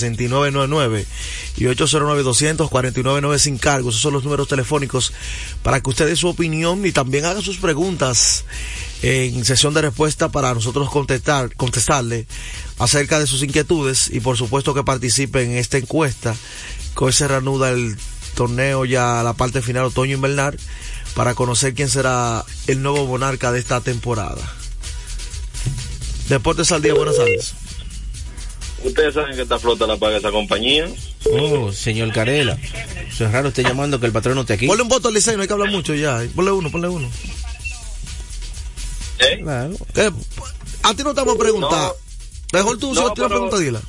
809-200-6999 y 809-200-4999 sin cargo. Esos son los números telefónicos para que usted dé su opinión y también haga sus preguntas en sesión de respuesta para nosotros contestar, contestarle acerca de sus inquietudes y por supuesto que participe en esta encuesta que se reanuda el torneo ya la parte final otoño invernal para conocer quién será el nuevo monarca de esta temporada. Deportes al día, buenas tardes. Ustedes saben que esta flota la paga esa compañía. Oh, señor Carela. Eso es raro usted llamando que el patrón no esté aquí. Ponle un voto al Licey, no hay que hablar mucho ya. Ponle uno, ponle uno. ¿Eh? Claro. Eh, a ti no te vamos a preguntar. No. Mejor tú, si No, no tienes pregunta, dila.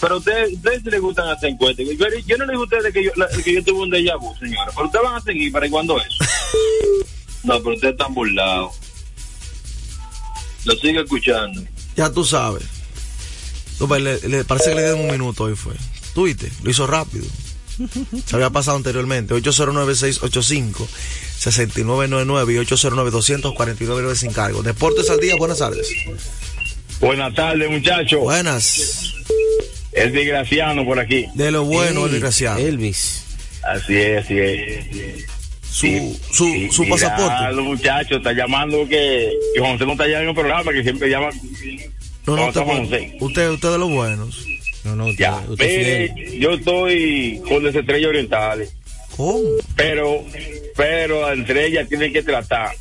Pero a ustedes, ustedes sí les gustan hacer encuestas. Yo, yo no les digo a ustedes que yo, la- que yo tuve un déjà vu, señora. Pero ustedes van a seguir para cuando eso. No, pero ustedes están burlados. Lo sigo escuchando. Ya tú sabes. No, pues, le, le- parece que le dieron un minuto hoy fue. Tú viste, lo hizo rápido. Se había pasado anteriormente. 809-685-6999 y 809-249 sin cargo. Deportes al día, buenas tardes. Buenas tardes, muchachos. Buenas. El desgraciano por aquí. De lo bueno, Ey, el desgraciado. Elvis. Así es, así es. Su, su, Y- su pasaporte. Los muchachos está llamando que, que José no está allá en el programa, que siempre llama. No, no, usted, usted, usted de los buenos. No, no, usted, Ya, usted mire, fiel. yo estoy con las estrellas orientales, ¿Cómo? pero, pero la estrella tiene que tratar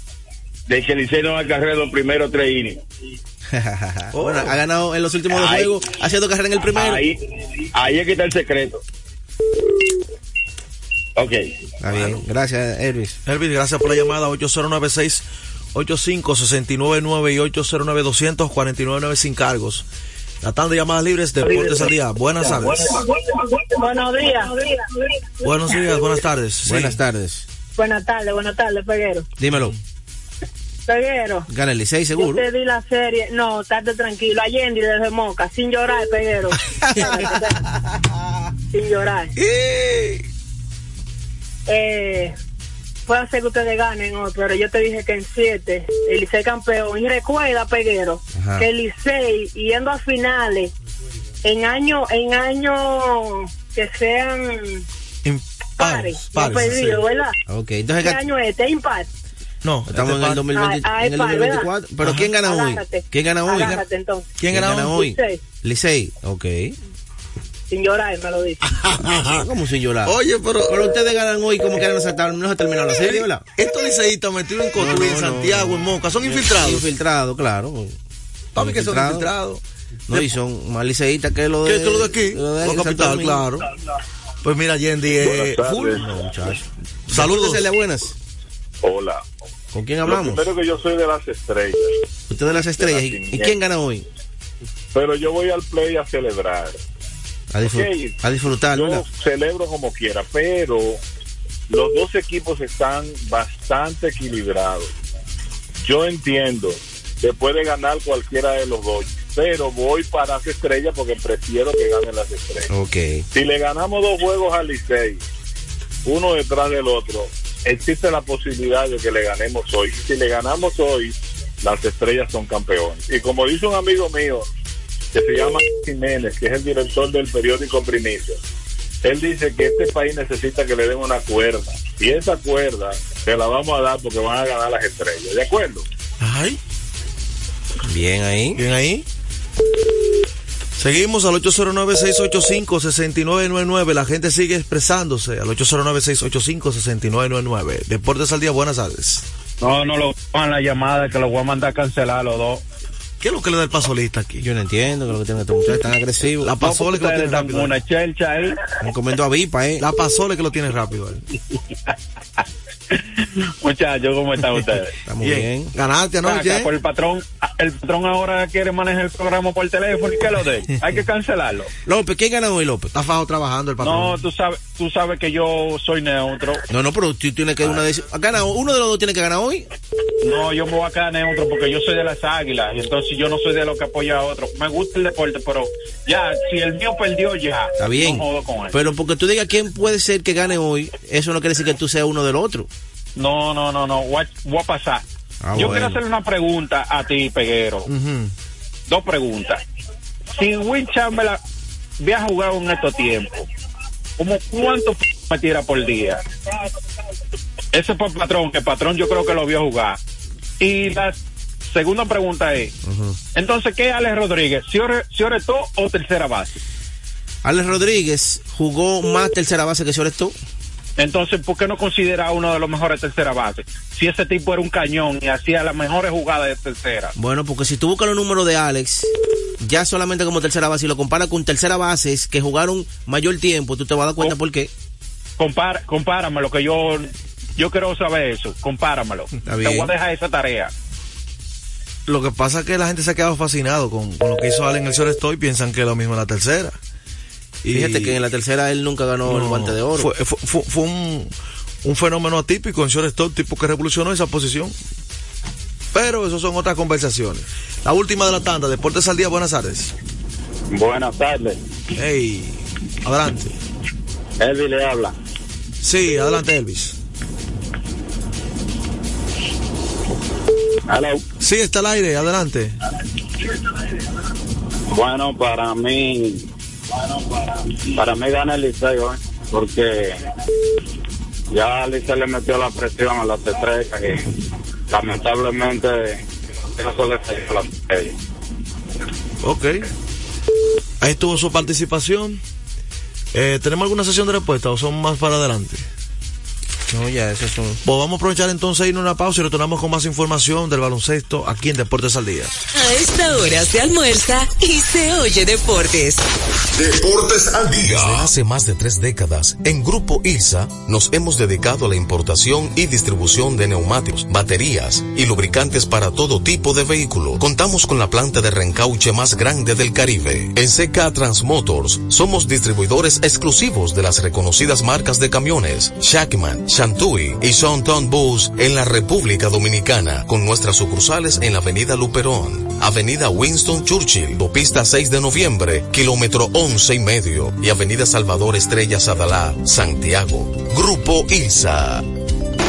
de que el Licey no haga carrera los primeros tres innings. Bueno, ha ganado en los últimos dos juegos, haciendo carrera en el primero. Ahí, ahí es que está el secreto. Ok. Está bien, gracias, Elvis. Elvis, gracias por la llamada. 8096 85 y 809 249 sin cargos. La tanda de llamadas libres, Deportes al día. Buenas tardes. Buenos días. Buenos días, buenas tardes. Sí. Buenas tardes. Buenas tardes, buenas tardes, Peguero. Dímelo. Peguero. Gana el Licey, Yo seguro. te di la serie. No, estate tranquilo. Allende desde Moca, sin llorar, Peguero. sin llorar. Eh, puede ser que ustedes ganen hoy, pero yo te dije que en siete el Licey campeón. Y recuerda, Peguero, Ajá. que el Licey yendo a finales en año en año que sean pares, Pares, no pares, perdido, sí. ¿verdad? Ok, ¿Qué entonces año es este? Impar. No, estamos este en el par- 2020, Ah, ah, en el es par, 2024. Pero Ajá. ¿quién gana hoy? Agárrate. ¿Quién gana hoy? Agárrate entonces, ¿Quién gana hoy? hoy? Licey. Licey, ok. Sin llorar, me lo dice. ¿Cómo sin llorar? Oye, pero, Pero ustedes ganan hoy como que se, ha- no se ha terminado la serie, ¿verdad? estos liceístas metidos en Cotuí, No, no, en Santiago, no. en Moca, son infiltrados. Infiltrados, claro. Papi, que son Infiltrados. No, y son más liceístas que lo de... ¿Qué es lo de aquí? lo de Lo Santo capital, claro. Pues mira, Yendi, eh, full. tardes. No, muchachos. Saludos. Buenas. Hola. ¿Con quién Lo hablamos? primero que yo soy de las estrellas, Usted de las estrellas. De ¿Y, quién gana hoy? pero yo voy al play a celebrar. A, disfrut- Ok. a disfrutar, Yo ¿verdad? celebro como quiera, pero los dos equipos están bastante equilibrados. Yo entiendo que puede ganar cualquiera de los dos, pero voy para las estrellas porque prefiero que ganen las estrellas. Ok. Si le ganamos dos juegos al Licey, uno detrás del otro, existe la posibilidad de que le ganemos hoy. Si le ganamos hoy, las estrellas son campeones. Y como dice un amigo mío, que se llama Jiménez, que es el director del periódico Primicia, él dice que este país necesita que le den una cuerda. Y esa cuerda se la vamos a dar porque van a ganar las estrellas. ¿De acuerdo? Ay, Bien ahí. bien ahí. Seguimos al 809-685-6999. La gente sigue expresándose al 809-685-6999. Deportes al día, buenas tardes. No, no lo van la llamada que los voy a mandar a cancelar los dos. ¿Qué es lo que le da el pasolista aquí? Yo no entiendo que lo que tienen estos muchachos tan agresivos. La pasola que lo tiene rápido. una chelcha ahí. Me comiendo a Vipa, ¿eh? La pasola que lo tiene rápido. Muchachos, ¿cómo están ustedes? Estamos bien. Ganaste anoche. Acá, por el patrón, el patrón ahora quiere manejar el programa por teléfono y que lo dé. Hay que cancelarlo. López, ¿quién gana hoy, López? Está fajo trabajando el patrón. No, tú sabes, tú sabes que yo soy neutro. No, no, pero tú tienes que una de gana uno de los dos tiene que ganar hoy. No, yo me voy a quedar neutro porque yo soy de las águilas y entonces yo no soy de los que apoya a otro. Me gusta el deporte, pero ya, si el mío perdió ya, Está bien. no jodo con él. Pero porque tú digas quién puede ser que gane hoy, eso no quiere decir que tú seas uno del otro. No, no, no, no, voy a, pasar. Ah, yo bueno. quiero hacerle una pregunta a ti, Peguero. Dos preguntas. Si Will Chamberlain ve a jugar en estos tiempos, como cuánto me tira por día. Ese es por patrón, que patrón yo creo que lo vio jugar. Y la segunda pregunta es, entonces, ¿qué es Alex Rodríguez? ¿Cioretó o tercera base? Alex Rodríguez jugó más tercera base que Cioretó. Entonces, ¿por qué no considera uno de los mejores tercera base? Si ese tipo era un cañón y hacía las mejores jugadas de tercera. Bueno, porque si tú buscas los números de Alex, ya solamente como tercera base y lo comparas con tercera bases que jugaron mayor tiempo, tú te vas a dar cuenta por qué. Compara, compáramelo, que yo, yo quiero saber eso. Compáramelo. Te voy a dejar esa tarea. Lo que pasa es que la gente se ha quedado fascinado con, lo que hizo Alex en el shortstop y piensan que es lo mismo en la tercera. Y Fíjate que en la tercera él nunca ganó el guante de oro. Fue, fue, fue, un, un, fenómeno atípico en shortstop, tipo que revolucionó esa posición. Pero eso son otras conversaciones. La última de la tanda, Deportes al Día, buenas tardes. Buenas tardes. Hey, adelante. Elvis le habla. Sí, adelante Elvis. Hello. Sí, está al aire, adelante. Bueno, para mí, para mí gana el liceo, porque ya Liceo le metió la presión a las estrellas y lamentablemente eso le falló la estrella. Ok. Ahí estuvo su participación. Eh, ¿Tenemos alguna sesión de respuesta o son más para adelante? No, ya, eso es un... Pues vamos a aprovechar entonces irnos a una pausa y retornamos con más información del baloncesto aquí en Deportes al Día. A esta hora se almuerza y se oye Deportes. Deportes al Día. Desde hace más de tres décadas, en Grupo ILSA nos hemos dedicado a la importación y distribución de neumáticos, baterías y lubricantes para todo tipo de vehículo. Contamos con la planta de reencauche más grande del Caribe. En CK Transmotors somos distribuidores exclusivos de las reconocidas marcas de camiones Shackman, Y Sonton Bus en la República Dominicana, con nuestras sucursales en la Avenida Luperón, Avenida Winston Churchill, Bopista 6 de Noviembre, kilómetro 11 y medio, y Avenida Salvador Estrella Sadalá, Santiago. Grupo ILSA.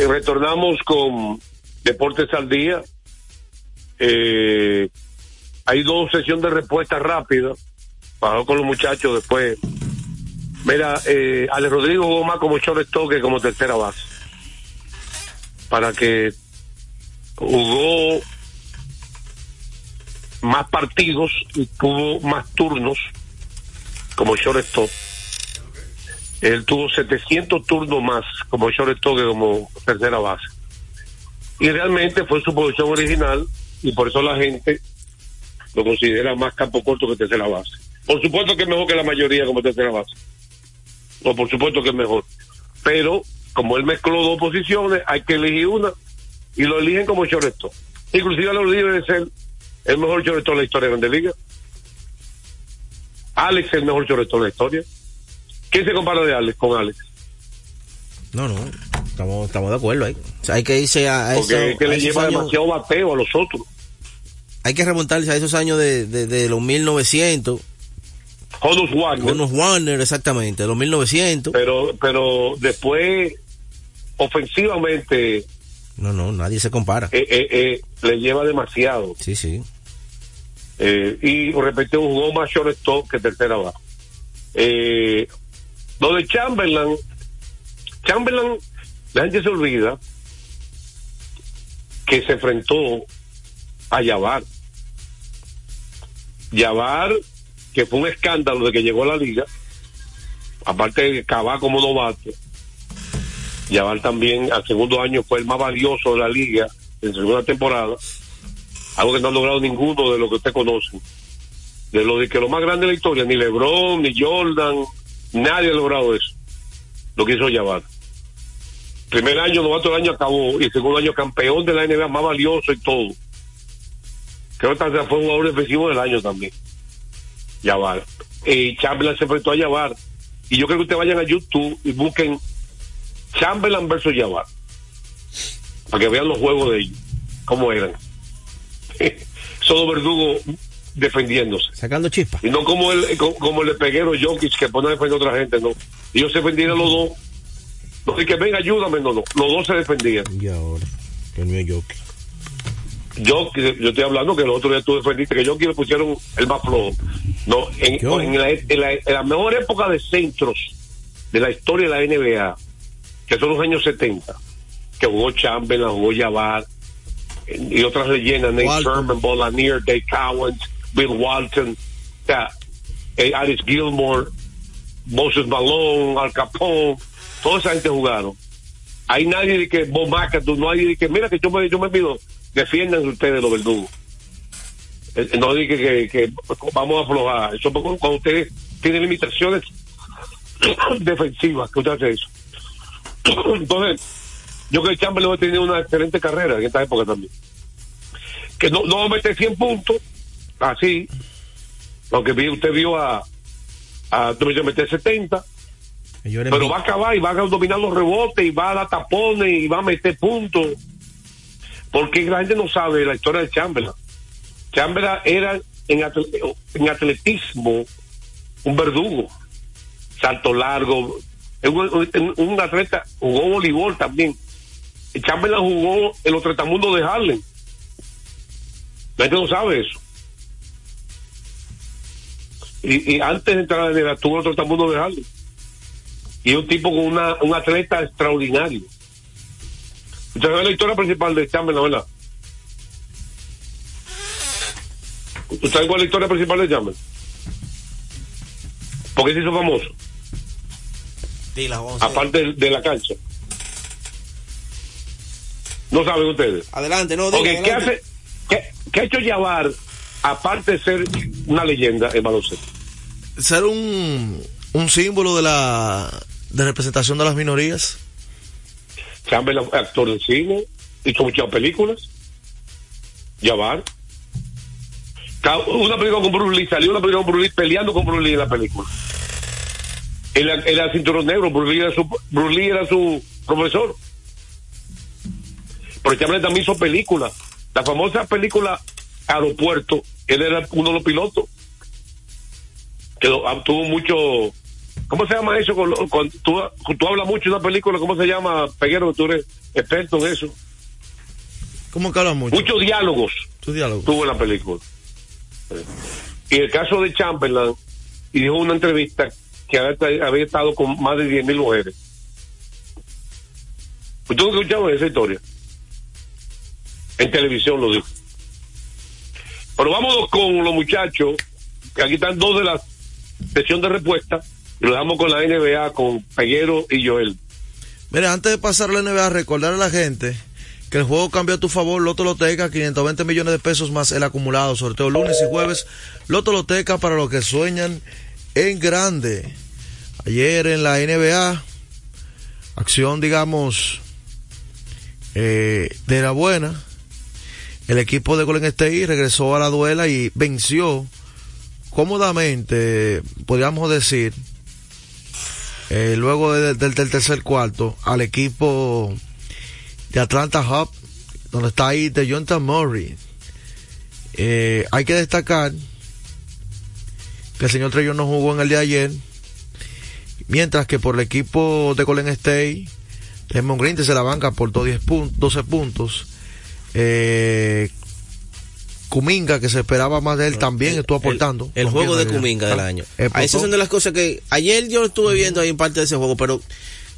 Eh, retornamos con Deportes al Día. Eh, hay dos sesiones de respuesta rápida. Bajó con los muchachos después. Mira, eh, Ale Rodrigo jugó más como shortstop que como tercera base. Para que jugó más partidos y tuvo más turnos como shortstop. Él tuvo 700 turnos más como shortstop que como tercera base. Y realmente fue su posición original y por eso la gente lo considera más campo corto que tercera base. Por supuesto que es mejor que la mayoría como tercera base. No, por supuesto que es mejor. Pero como él mezcló dos posiciones, hay que elegir una y lo eligen como shortstop. Inclusive lo de ser el mejor shortstop de la historia de Grande Liga. Alex es el mejor shortstop de la historia. ¿Quién se compara de Alex con Alex? No, no, estamos, estamos de acuerdo ahí. O sea, hay que irse a, a Porque eso, es que a le lleva años- demasiado bateo a los otros. Hay que remontarse a esos años de, de, de los 1900. Honus Wagner. Honus Warner, exactamente, de los 1900. Pero, pero después, ofensivamente, No, no, nadie se compara. eh, eh, eh, le lleva demasiado. Sí, sí. Y repetió, jugó más shortstop que tercera base. Lo de Chamberlain, Chamberlain, la gente se olvida que se enfrentó a Yavar. Yavar, que fue un escándalo de que llegó a la liga, aparte de Cabá como novato, Yavar también al segundo año fue el más valioso de la liga en segunda temporada, algo que no ha logrado ninguno de los que usted conoce. De lo de que lo más grande de la historia, ni LeBron, ni Jordan, nadie ha logrado eso. Lo que hizo Yavar. Primer año, novato del año acabó, y el segundo año campeón de la NBA más valioso y todo. Creo que fue un jugador defensivo del año también. Yavar. Y Chamberlain se enfrentó a Yavar. Y yo creo que ustedes vayan a YouTube y busquen Chamberlain versus Yavar. Para que vean los juegos de ellos, cómo eran. Solo verdugo defendiéndose. Sacando chispas. Y no como el, como, como el peguero Jokic que pone a defender a otra gente, no. Ellos se defendían los dos. No, y que venga, ayúdame, no, no. Los dos se defendían. Y ahora, que el mío Jokic. Yo, yo estoy hablando que el otro día tú defendiste que Jokic le pusieron el más flojo. No, en, en, la, en, la, en la mejor época de centros de la historia de la NBA, que son los años 70, que jugó Chamberlain, jugó Jabbar, y otras leyendas, Nate. Sherman, Bolanier, Dave Cowens, Bill Walton, o sea, eh, Alice Gilmore, Moses Malone, Al Capone, toda esa gente jugaron. Hay nadie de que, Bob McAdoo, no hay de que, mira que yo me, yo me pido, defiendan ustedes los verdugos. Eh, No dije que, que vamos a aflojar. Eso cuando ustedes tienen limitaciones defensivas, que usted hace eso. Entonces, yo creo que Chamberlain va a tener una excelente carrera en esta época también. Que no, no va a meter 100 puntos, así, vi- usted vio a, a meter 70, pero va a acabar y va a dominar los rebotes y va a dar tapones y va a meter puntos. Porque la gente no sabe la historia de Chamberlain. Chamberlain era en, en atletismo un verdugo, salto largo, un, un- un atleta, jugó voleibol también. Chamberlain jugó en los tretamundos de Harlem. La gente no sabe eso. Y, y antes de entrar a la NBA, estuvo tretamundos de Harlem. Y es un tipo con una, un atleta extraordinario. Usted sabe la historia principal de Chamberlain, ¿verdad? ¿Usted sabe cuál es la historia principal de Chamberlain? ¿Por qué se hizo famoso? Dila. Aparte de, de la cancha. No saben ustedes. Adelante, no, diga, ¿qué, adelante. hace, qué, qué ha hecho Yavar, aparte de ser una leyenda en baloncesto? Ser un, un símbolo de la de representación de las minorías. Chamberlain actor de cine, hizo muchas películas. Yavar. Una película con Bruce Lee, salió una película con Bruce Lee peleando con Bruce Lee en la película. Era, era cinturón negro, Bruce Lee era su, Bruce Lee era su profesor. Pero Chamberlain también hizo películas. La famosa película Aeropuerto, él era uno de los pilotos. Que ah, tuvo mucho. ¿Cómo se llama eso? Con, con- tú, tú hablas mucho de una película, ¿cómo se llama, Peguero? Tú eres experto en eso. ¿Cómo que hablan mucho? Muchos diálogos Tu diálogo. tuvo en la película. Y el caso de Chamberlain, y dijo una entrevista que había, había estado con más de 10.000 mujeres. ¿Usted nunca escuchado esa historia? En televisión lo dijo. Pero vámonos con los muchachos, que aquí están dos de la sesión de respuesta, y lo dejamos con la NBA, con Peguero y Joel. Mira, antes de pasar a la NBA, recordar a la gente que el juego cambió a tu favor, Loto Loteca, 520 millones de pesos más el acumulado, sorteo lunes y jueves, Loto Loteca para los que sueñan en grande. Ayer en la NBA, acción digamos eh, de la buena, el equipo de Golden State regresó a la duela y venció cómodamente, podríamos decir, eh, luego de- del, tercer cuarto al equipo de Atlanta Hub, donde está ahí de Jonathan Murray. Eh, hay que destacar que el señor Trellón no jugó en el día de ayer, mientras que por el equipo de Golden State, Raymond Green se la banca por 10 pun- 12 puntos. Eh, Kuminga, que se esperaba más de él, también estuvo aportando. El, juego de Kuminga del año. A esas son de las cosas que ayer yo estuve viendo ahí en parte de ese juego, pero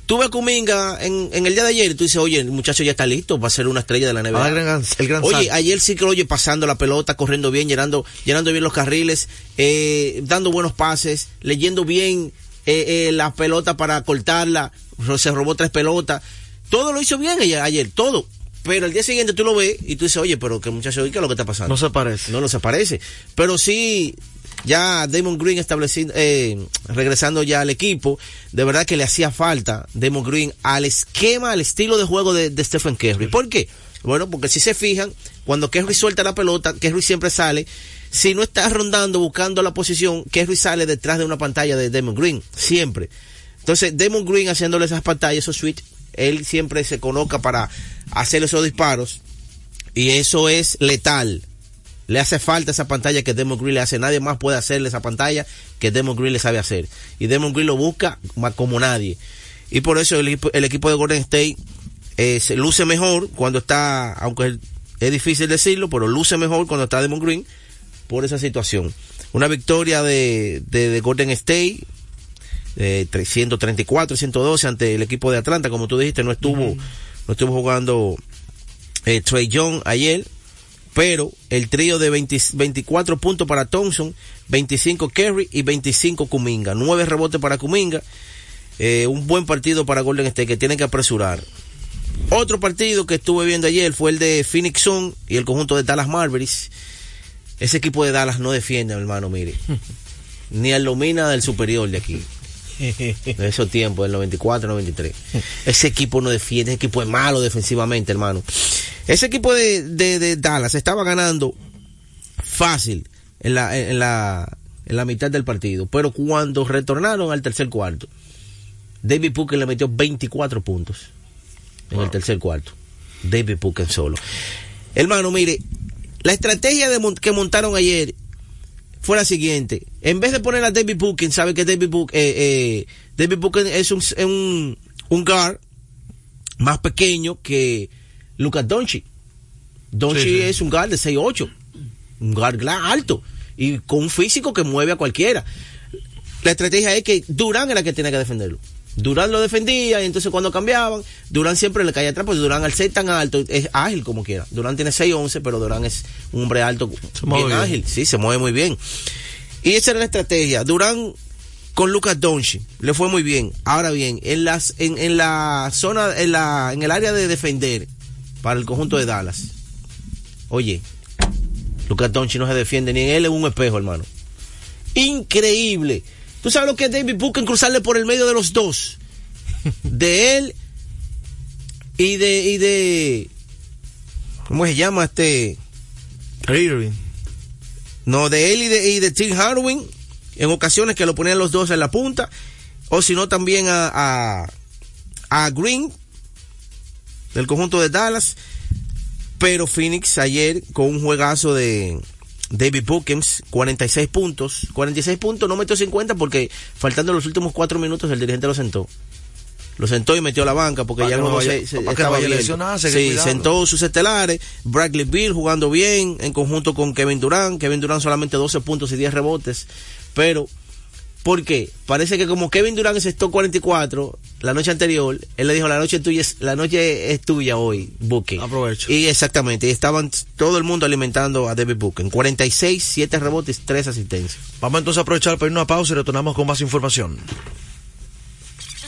tuve a Kuminga en, en, el día de ayer y tú dices, oye, el muchacho ya está listo va a ser una estrella de la NBA. Ah, el gran, el gran oye, ayer sí que lo oye pasando la pelota, corriendo bien, llenando, llenando bien los carriles, eh, dando buenos pases, leyendo bien eh, eh, la pelota para cortarla, se robó tres pelotas. Todo lo hizo bien ayer, ayer todo. Pero el día siguiente tú lo ves y tú dices, oye, pero que muchacho, ¿qué es lo que está pasando? No se parece. No, no se parece. Pero sí, ya Damon Green estableciendo, eh, regresando ya al equipo, de verdad que le hacía falta Damon Green al esquema, al estilo de juego de, de Stephen Curry. ¿Por qué? Bueno, porque si se fijan, cuando Curry suelta la pelota, Curry siempre sale. Si no está rondando, buscando la posición, Curry sale detrás de una pantalla de Damon Green. Siempre. Entonces, Damon Green haciéndole esas pantallas, esos switch, él siempre se coloca para hacer esos disparos. Y eso es letal. Le hace falta esa pantalla que Demon Green le hace. Nadie más puede hacerle esa pantalla que Demon Green le sabe hacer. Y Demon Green lo busca como nadie. Y por eso el, equipo de Golden State eh, se luce mejor cuando está, aunque es difícil decirlo, pero luce mejor cuando está Demon Green por esa situación. Una victoria de, de, de Golden State, eh, 334, 112 ante el equipo de Atlanta, como tú dijiste, no estuvo, uh -huh. no estuvo jugando eh, Trey Young ayer, pero el trío de 20, 24 puntos para Thompson, 25 Kerry y 25 Kuminga, 9 rebotes para Kuminga, eh, un buen partido para Golden State que tiene que apresurar. Otro partido que estuve viendo ayer fue el de Phoenix Sun y el conjunto de Dallas Mavericks. Ese equipo de Dallas no defiende, hermano, mire. Ni al Lomina del superior de aquí. De esos tiempos, del 94, 93. Ese equipo no defiende, ese equipo es malo defensivamente, hermano. Ese equipo de, de, de Dallas estaba ganando fácil en la, en, la, en la mitad del partido, pero cuando retornaron al tercer cuarto, David Puken le metió 24 puntos en wow. el tercer cuarto. David Puken solo. Hermano, mire, la estrategia de que montaron ayer fue la siguiente. En vez de poner a David Booken, sabe que David Booken, eh, eh, David Booken es un, un, un guard más pequeño que Lucas Doncic. Doncic sí, sí. es un guard de 6'8". Un guard alto. Y con un físico que mueve a cualquiera. La estrategia es que Durán era que tenía que defenderlo. Durán lo defendía y entonces cuando cambiaban, Durán siempre le caía atrás porque Durán al ser tan alto es ágil como quiera. Durán tiene 6'11 pero Durán es un hombre alto, bien, bien ágil, sí, se mueve muy bien. Y esa era la estrategia. Durán con Lucas Doncic le fue muy bien. Ahora bien, en las en, en la zona en la en el área de defender para el conjunto de Dallas. Oye, Lucas Doncic no se defiende ni en él es un espejo, hermano. Increíble. ¿Tú sabes lo que es David Booker cruzarle por el medio de los dos? De él y de, y de, ¿cómo se llama este? Irving. No, de él y de, y de Tim Hardwin, en ocasiones que lo ponían los dos en la punta, o si no también a, a, a Green, del conjunto de Dallas, pero Phoenix ayer con un juegazo de, David Bookens, 46 puntos. 46 puntos, no metió 50 porque faltando los últimos cuatro minutos el dirigente lo sentó. Lo sentó y metió a la banca porque ya no se, se estaba Sí, sentó sus estelares. Bradley Bill jugando bien en conjunto con Kevin Durant. Kevin Durant solamente 12 puntos y 10 rebotes. Pero ¿Por qué? Parece que como Kevin Durant encestó 44 la noche anterior, él le dijo la noche tuya es, la noche es tuya hoy, Booking. Aprovecho. Y exactamente, y estaban todo el mundo alimentando a David Booking. 46, 7 rebotes, 3 asistencias. Vamos entonces a aprovechar para ir una pausa y retornamos con más información.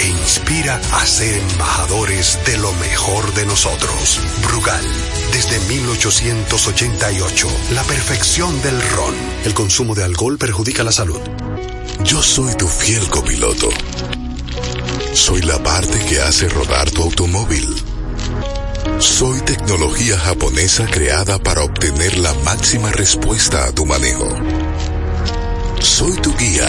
e inspira a ser embajadores de lo mejor de nosotros. Brugal, desde 1888, la perfección del ron. El consumo de alcohol perjudica la salud. Yo soy tu fiel copiloto. Soy la parte que hace rodar tu automóvil Soy tecnología japonesa creada para obtener la máxima respuesta a tu manejo. Soy tu guía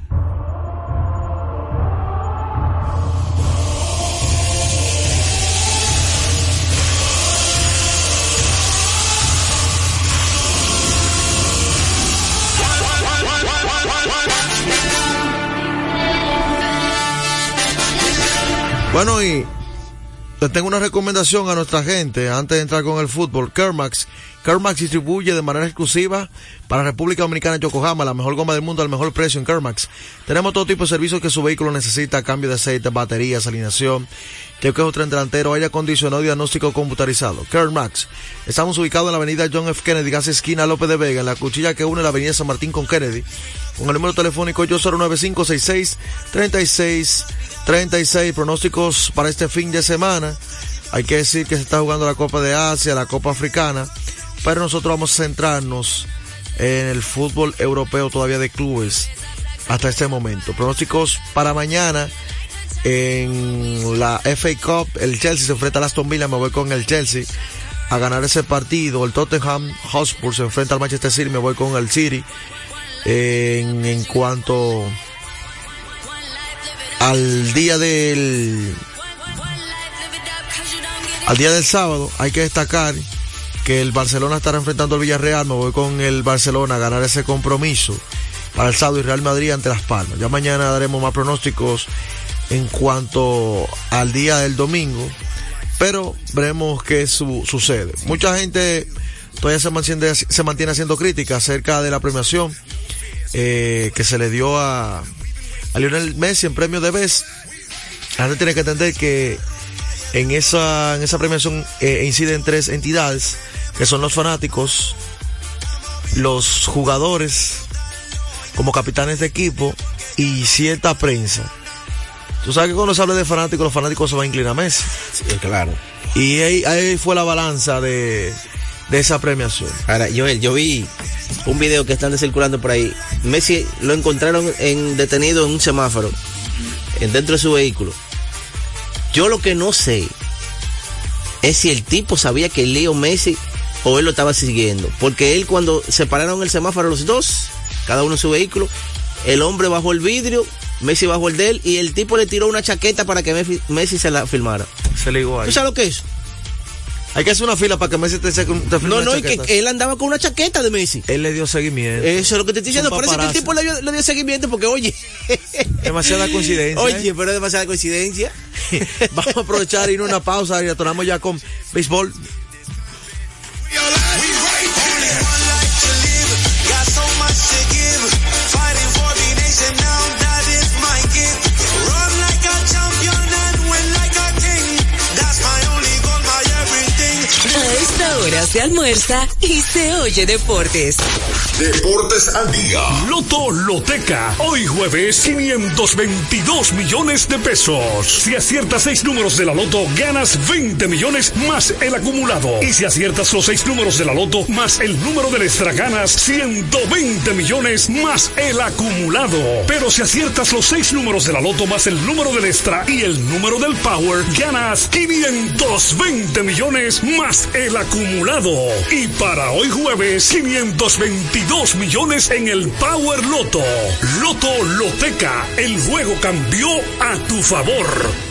Bueno, y le tengo una recomendación a nuestra gente antes de entrar con el fútbol. Kermax. Kermax distribuye de manera exclusiva para República Dominicana Yokohama la mejor goma del mundo al mejor precio en Kermax. Tenemos todo tipo de servicios que su vehículo necesita, cambio de aceite, baterías, alineación, chequeo tren delantero, aire acondicionado y diagnóstico computarizado. Kermax. Estamos ubicados en la avenida John F. Kennedy, casi esquina López de Vega, en la cuchilla que une la avenida San Martín con Kennedy. Con el número telefónico 809-566 36 36 pronósticos para este fin de semana. Hay que decir que se está jugando la Copa de Asia, la Copa Africana, pero nosotros vamos a centrarnos en el fútbol europeo todavía de clubes hasta este momento. Pronósticos para mañana en la FA Cup, el Chelsea se enfrenta al Aston Villa, me voy con el Chelsea a ganar ese partido. El Tottenham Hotspur se enfrenta al Manchester City, me voy con el City. En cuanto al día del al día del sábado hay que destacar que el Barcelona estará enfrentando al Villarreal, me voy con el Barcelona a ganar ese compromiso para el sábado y Real Madrid ante Las Palmas. Ya mañana daremos más pronósticos en cuanto al día del domingo, pero veremos qué su- sucede. Mucha gente todavía se mantiene, se mantiene haciendo críticas acerca de la premiación eh, que se le dio a, a Lionel Messi en premio de Best. La gente tiene que entender que en esa, en esa premiación eh, inciden tres entidades, que son los fanáticos, los jugadores como capitanes de equipo y cierta prensa. Tú sabes que cuando se habla de fanáticos, los fanáticos se van a inclinar a Messi. claro. Y ahí, ahí fue la balanza de, de esa premiación. Ahora, Joel, yo vi un video que están circulando por ahí. Messi lo encontraron en, detenido en un semáforo, en, dentro de su vehículo. Yo lo que no sé es si el tipo sabía que Leo Messi o él lo estaba siguiendo. Porque él cuando se pararon el semáforo los dos, cada uno en su vehículo, el hombre bajó el vidrio, Messi bajó el de él y el tipo le tiró una chaqueta para que Messi, Messi se la filmara. Se le igual. ¿Tú sabes lo que es? Hay que hacer una fila para que Messi te, saque un- te No, no, y que él andaba con una chaqueta de Messi. Él le dio seguimiento. Eso es lo que te estoy diciendo. Parece que el tipo le dio, le dio seguimiento porque, oye. Demasiada coincidencia. Oye, ¿eh? pero es demasiada coincidencia. Vamos a aprovechar y ir a una pausa y retornamos ya con béisbol. A esta hora se almuerza y se oye deportes. Deportes al día. Loto Loteca. Hoy jueves, 522 millones de pesos. Si aciertas seis números de la Loto, ganas 20 millones más el acumulado. Y si aciertas los seis números de la Loto más el número del extra, ganas 120 millones más el acumulado. Pero si aciertas los seis números de la Loto más el número del extra y el número del Power, ganas 520 millones más el acumulado. Acumulado. Y para hoy jueves, 522 millones en el Power Loto. Loto Loteca, el juego cambió a tu favor.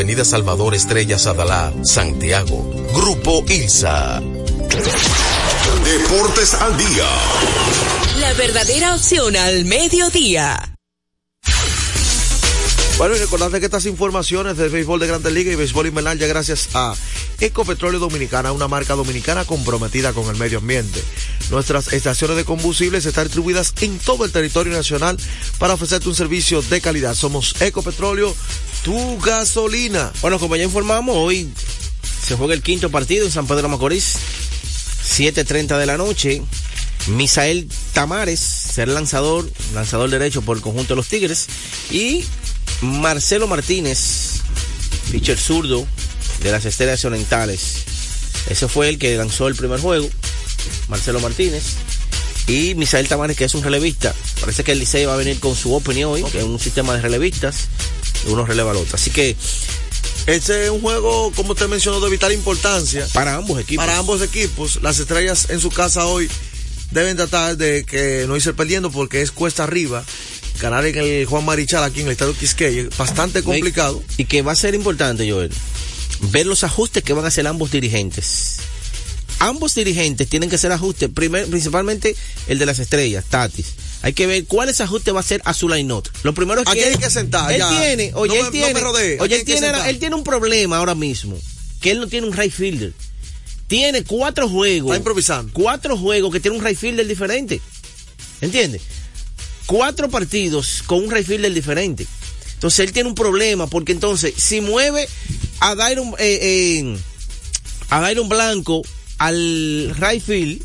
Salvador Estrella Sadalá, Santiago. Grupo ILSA. Deportes al día. La verdadera opción al mediodía. Bueno, y recordarte que estas informaciones del béisbol de Grandes Ligas y béisbol invernal ya gracias a Ecopetróleo Dominicana, una marca dominicana comprometida con el medio ambiente. Nuestras estaciones de combustibles están distribuidas en todo el territorio nacional para ofrecerte un servicio de calidad. Somos Ecopetróleo, tu gasolina. Bueno, como ya informamos, hoy se juega el quinto partido en San Pedro Macorís, 7.30 de la noche. Misael Tamares será lanzador, lanzador derecho por el conjunto de los Tigres. Y Marcelo Martínez, pitcher zurdo de las Estrellas Orientales. Ese fue el que lanzó el primer juego, Marcelo Martínez. Y Misael Tamares, que es un relevista. Parece que el Licey va a venir con su opinión hoy, que es un sistema de relevistas. Uno releva al otro. Así que Este es un juego, como usted mencionó, de vital importancia. Para ambos equipos. Para ambos equipos. Las estrellas en su casa hoy deben tratar de que no irse perdiendo porque es cuesta arriba. Ganar en el Juan Marichal aquí en el estado de Quisqueya bastante complicado. Y que va a ser importante, Joel, ver los ajustes que van a hacer ambos dirigentes. Ambos dirigentes tienen que hacer ajustes, primer, principalmente el de las estrellas, Tatis. Hay que ver cuáles ajustes va a hacer a su line Lo primero es Aquí que hay que sentar, él ya. tiene, oye, No él me- no tiene, me rodee, aquí oye, hay él que tiene, sentar. él tiene un problema ahora mismo, que él no tiene un right fielder. Tiene cuatro juegos. Está improvisando. Cuatro juegos que tiene un right fielder diferente. ¿Entiendes? Cuatro partidos con un fielder diferente. Entonces él tiene un problema porque entonces si mueve a Dairon, eh, eh, a Dairon Blanco al right field,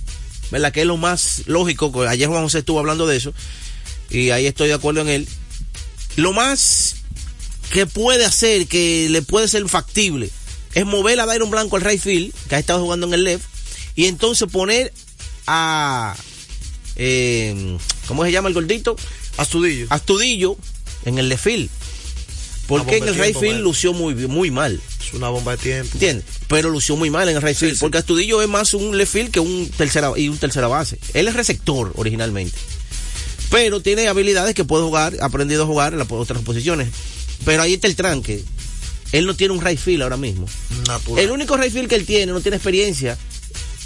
¿verdad? Que es lo más lógico. Ayer Juan José estuvo hablando de eso y ahí estoy de acuerdo en él. Lo más que puede hacer, que le puede ser factible, es mover a Dairon Blanco al right field, que ha estado jugando en el left, y entonces poner a. eh, ¿Cómo se llama el gordito? Astudillo. Astudillo en el left field. Porque en el tiempo, field man. lució muy, muy mal. Es una bomba de tiempo. ¿Entiendes? Pero lució muy mal en el right field. sí. Porque Astudillo es más un left field que un tercera, y un tercera base. Él es receptor originalmente. Pero tiene habilidades que puede jugar, ha aprendido a jugar en las otras posiciones. Pero ahí está el tranque. Él no tiene un right field ahora mismo. Natural. El único right field que él tiene, no tiene experiencia,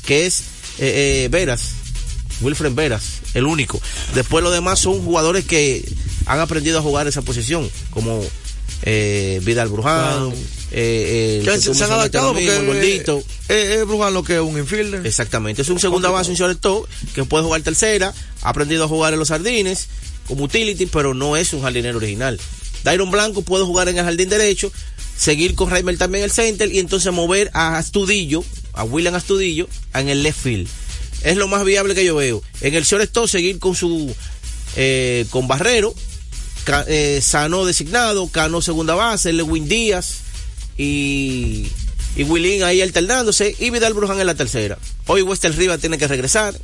que es eh, eh, Veras, Wilfred Veras, el único. Después los demás son jugadores que han aprendido a jugar esa posición, como eh, Vidal Bruján, Claro. eh, eh, se, han adaptado porque el gordito. eh, eh, Bruján lo que es un infielder. Exactamente, es un segunda base, un shortstop, que puede jugar tercera, ha aprendido a jugar en los jardines, como utility, pero no es un jardinero original. Dairon Blanco puede jugar en el jardín derecho, seguir con Raimel también en el center y entonces mover a Astudillo, a William Astudillo, en el left field. Es lo más viable que yo veo. En el shortstop seguir con su, eh, con Barrero, eh, Sano designado, Cano segunda base, Lewin Díaz y, y Willín ahí alternándose y Vidal Bruján en la tercera. Hoy Wester Rivas tiene que regresar.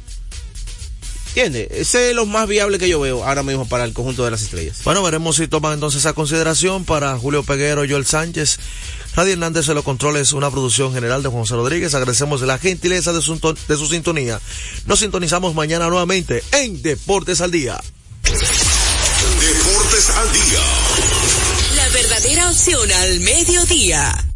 ¿Entiendes? Ese es lo más viable que yo veo ahora mismo para el conjunto de las estrellas. Bueno, veremos si toman entonces esa consideración para Julio Peguero, Joel Sánchez. Radio Hernández en los controles, una producción general de Juan José Rodríguez. Agradecemos la gentileza de su, de su sintonía. Nos sintonizamos mañana nuevamente en Deportes al Día. Deportes al día. La verdadera opción al mediodía.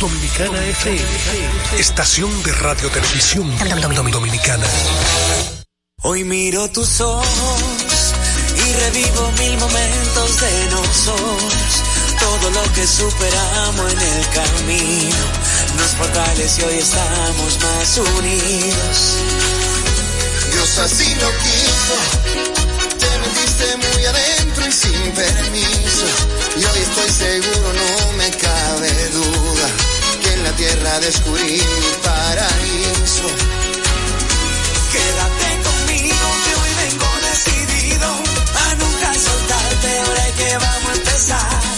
Dominicana FM, estación de radio televisión dominicana. Hoy miro tus ojos y revivo mil momentos de nosotros. Todo lo que superamos en el camino nos fortalece y hoy estamos más unidos. Dios así lo quiso, te metiste muy adentro y sin permiso. Y hoy estoy seguro, no me cabe duda, la tierra descubrí mi paraíso. Quédate conmigo que hoy vengo decidido a nunca soltarte, ahora que vamos a empezar.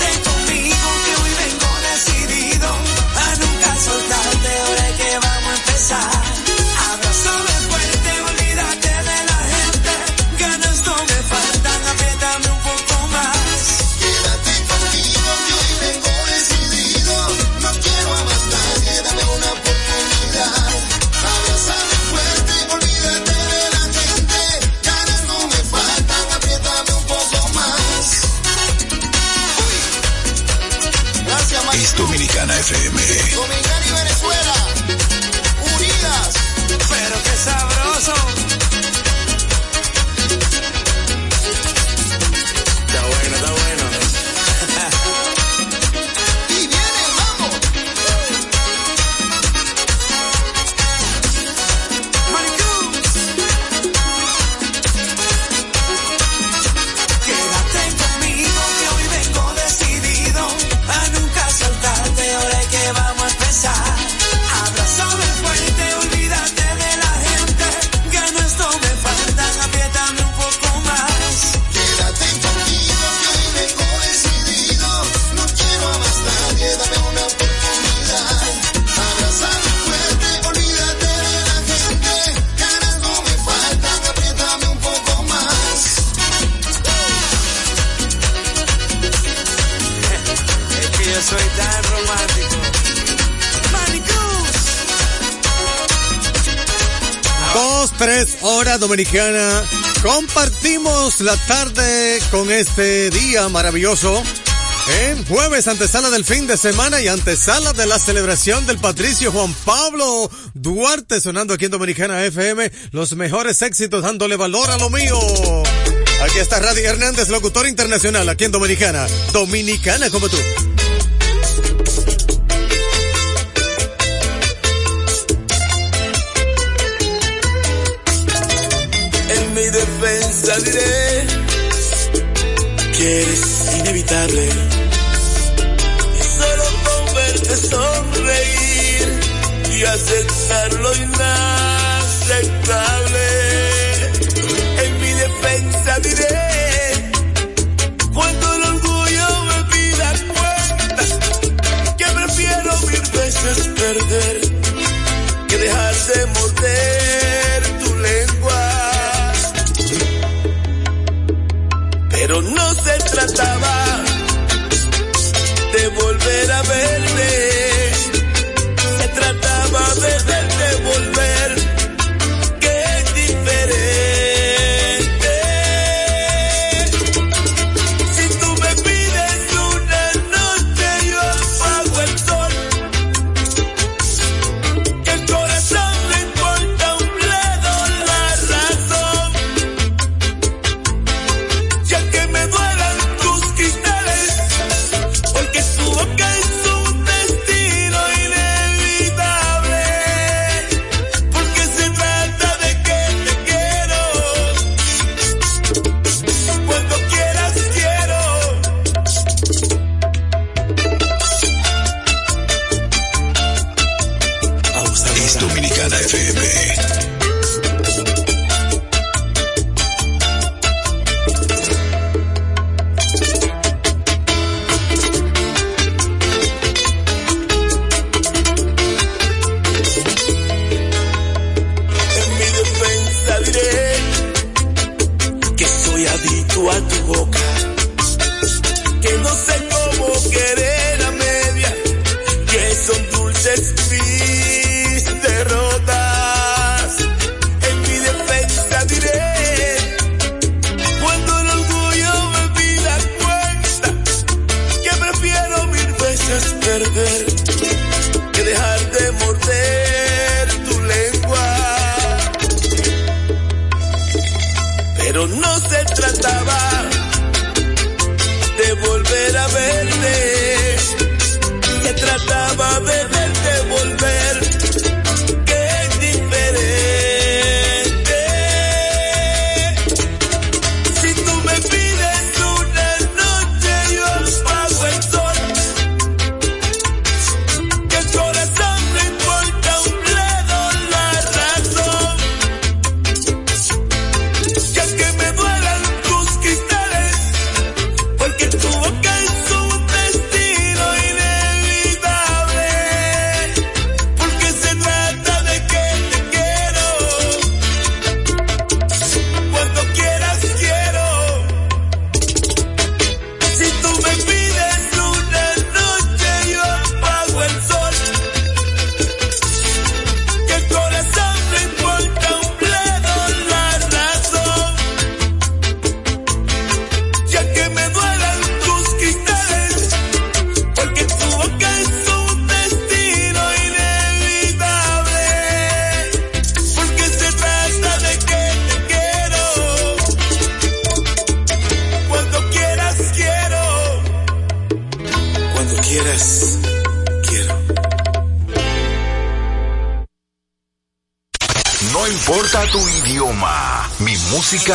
dominicana. Compartimos la tarde con este día maravilloso. En jueves, antesala del fin de semana y antesala de la celebración del Patricio Juan Pablo Duarte, sonando aquí en Dominicana FM, los mejores éxitos dándole valor a lo mío. Aquí está Radio Hernández, locutor internacional aquí en Dominicana. Dominicana como tú. Diré que eres inevitable. Y solo con verte sonreír y aceptar lo inaceptable. En mi defensa diré cuando el orgullo me pida cuenta que prefiero mil veces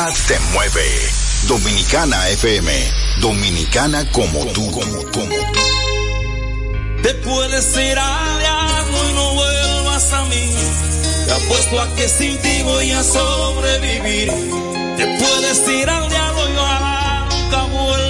te mueve. Dominicana FM, dominicana como tú, como tú. Te puedes ir al diablo y no vuelvas a mí. Te apuesto a que sin ti voy a sobrevivir. Te puedes ir al diablo y ojalá nunca vuelva.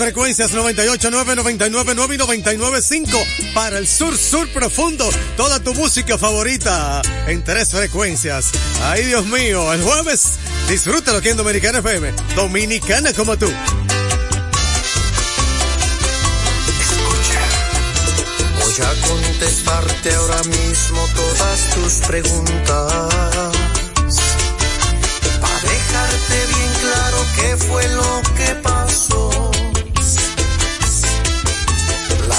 frecuencias 989, 999 y 995 para el sur sur profundo. Toda tu música favorita en tres frecuencias. Ay, Dios mío, el jueves disfrútalo aquí en Dominicana FM. Dominicana como tú. Escucha. Voy a contestarte ahora mismo todas tus preguntas. Para dejarte bien claro qué fue lo que pasó.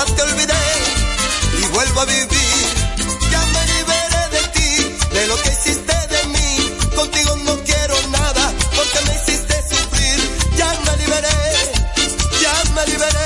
Ahora te olvidé y vuelvo a vivir. Ya me liberé de ti, de lo que hiciste de mí. Contigo no quiero nada, porque me hiciste sufrir. Ya me liberé, ya me liberé,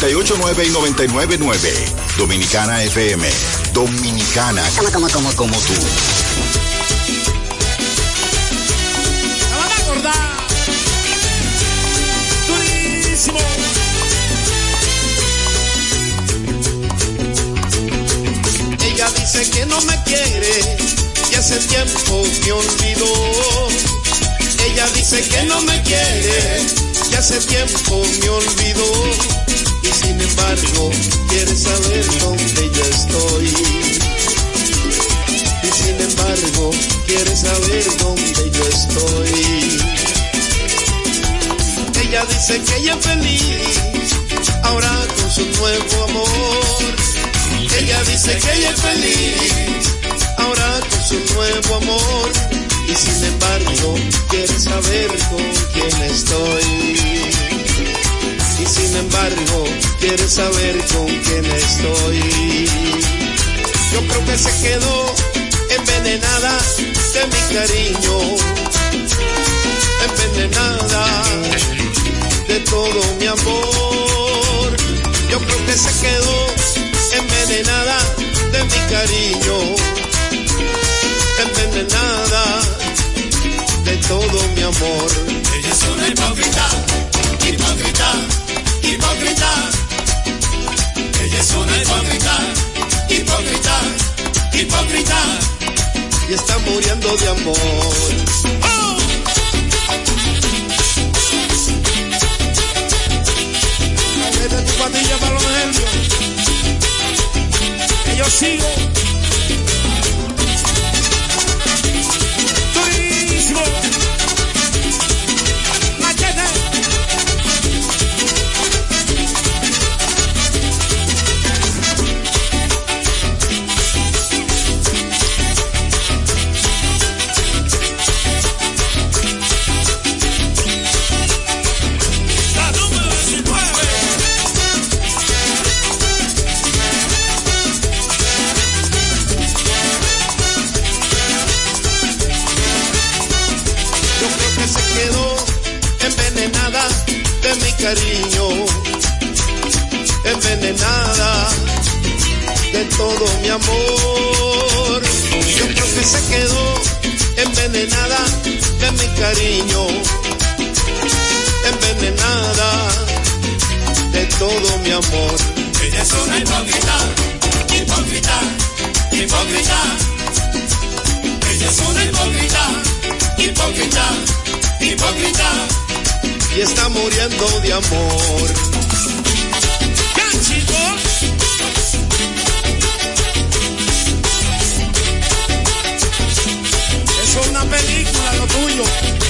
989 y 999. Dominicana FM. Dominicana. Como, como, como, como tú. Se van a acordar. Durísimo. Ella dice que no me quiere y hace tiempo me olvidó. Ella dice que no me quiere y hace tiempo me olvidó. Quiere saber dónde yo estoy. Y sin embargo quiere saber dónde yo estoy. Ella dice que ella es feliz ahora con su nuevo amor. Ella dice que ella es feliz ahora con su nuevo amor y sin embargo quiere saber con quién estoy. Sin embargo quiere saber con quién estoy. Yo creo que se quedó envenenada de mi cariño, envenenada de todo mi amor. Yo creo que se quedó envenenada de mi cariño, envenenada de todo mi amor. Ella es una hipócrita, hipócrita, hipócrita. Ella es una hipócrita, hipócrita, hipócrita. Y está muriendo de amor. ¡Oh! Desde tu patilla para los nervios. Que yo sigo. Turismo. Envenenada de todo mi amor. Yo creo que se quedó envenenada de mi cariño, envenenada de todo mi amor. Ella es una hipócrita, hipócrita, hipócrita. Ella es una hipócrita, hipócrita, hipócrita. y está muriendo de amor. Eso es una película, lo tuyo.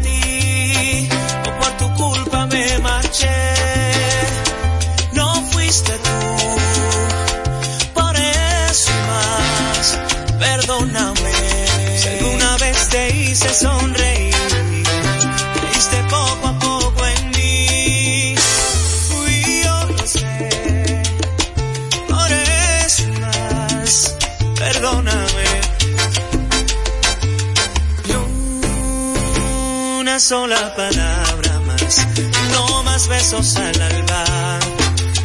una sola palabra más, no más besos al alba,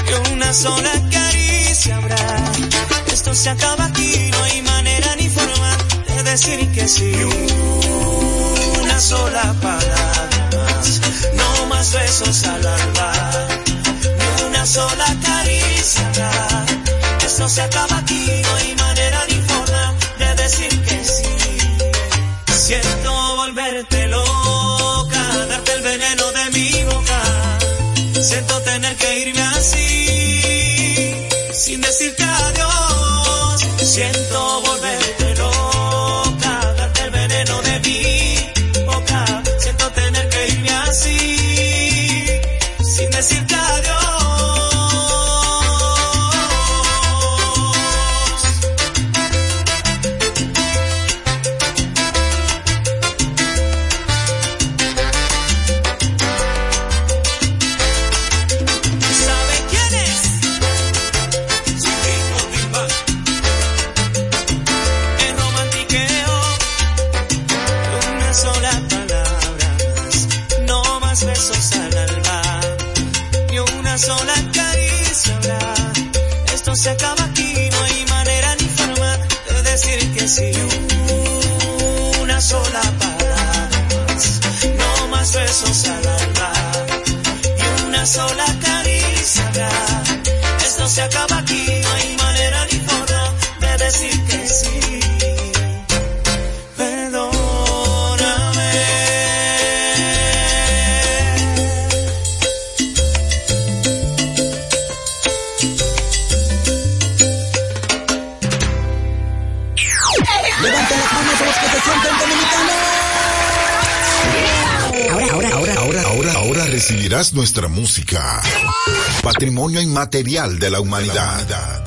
y una sola caricia habrá. Esto se acaba aquí, no hay manera ni forma de decir que sí. Una sola palabra más, no más besos al alba, ni una sola caricia habrá. Esto se acaba aquí, no hay Siento volverte loca, darte el veneno de mi boca. Siento tener que irme así, sin decirte adiós. Siento Levanten las manos a los que se sienten dominicanos. Ahora, ahora, ahora, ahora, ahora, ahora recibirás nuestra música. Patrimonio inmaterial de la humanidad.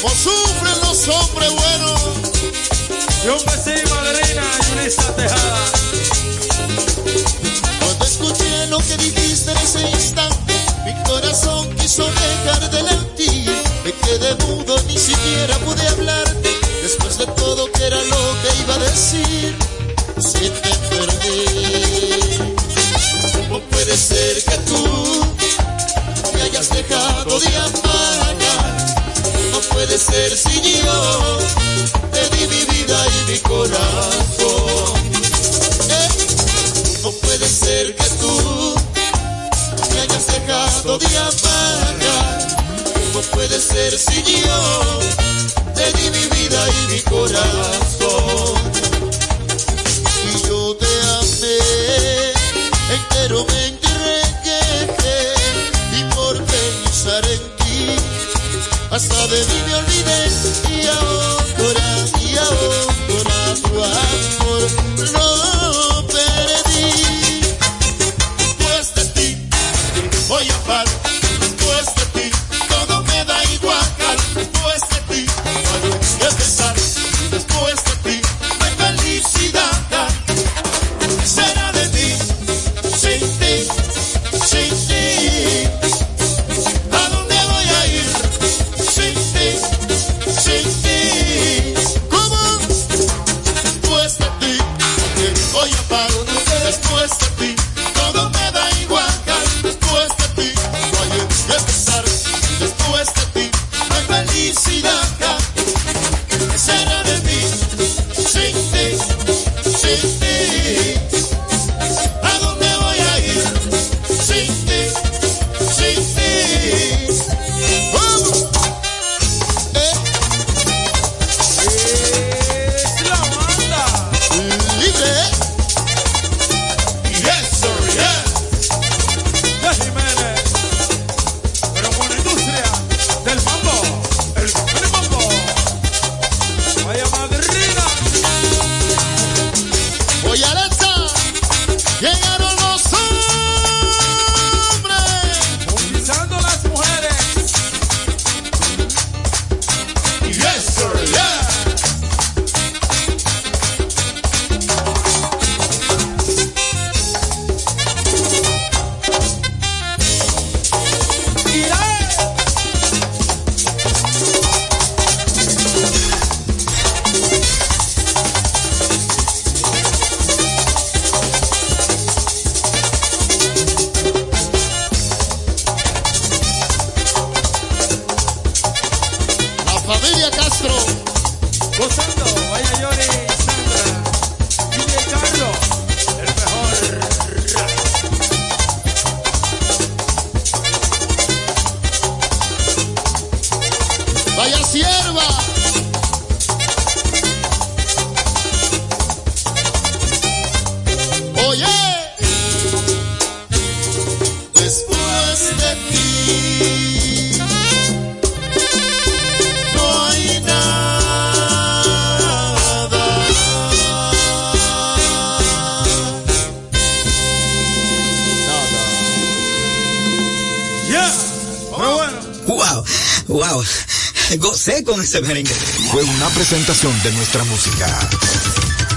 como sufren los hombres buenos. Y un besito, madrina, Yulisa Tejada. Cuando escuché lo que dijiste en ese instante, mi corazón quiso dejar de ti. Me quedé mudo, ni siquiera pude hablarte. Después de todo, que era lo que iba a decir? Si te perdí, ¿cómo puede ser que tú me hayas dejado de amar? puede ser si yo. Te di mi vida y mi corazón. Eh, no puede ser que tú me hayas dejado de amar. No puede ser si yo. Te di mi vida y mi corazón. Y yo te amé entero, me hasta de mí me olvidé y ahora, y ahora tú ese merengue. Fue una presentación de nuestra música.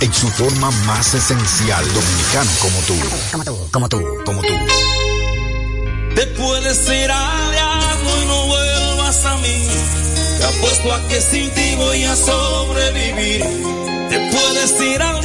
En su forma más esencial, dominicano como tú. Como tú, como tú, como tú. Te puedes ir al y no vuelvas a mí. Te apuesto a que sin ti voy a sobrevivir. Te puedes ir al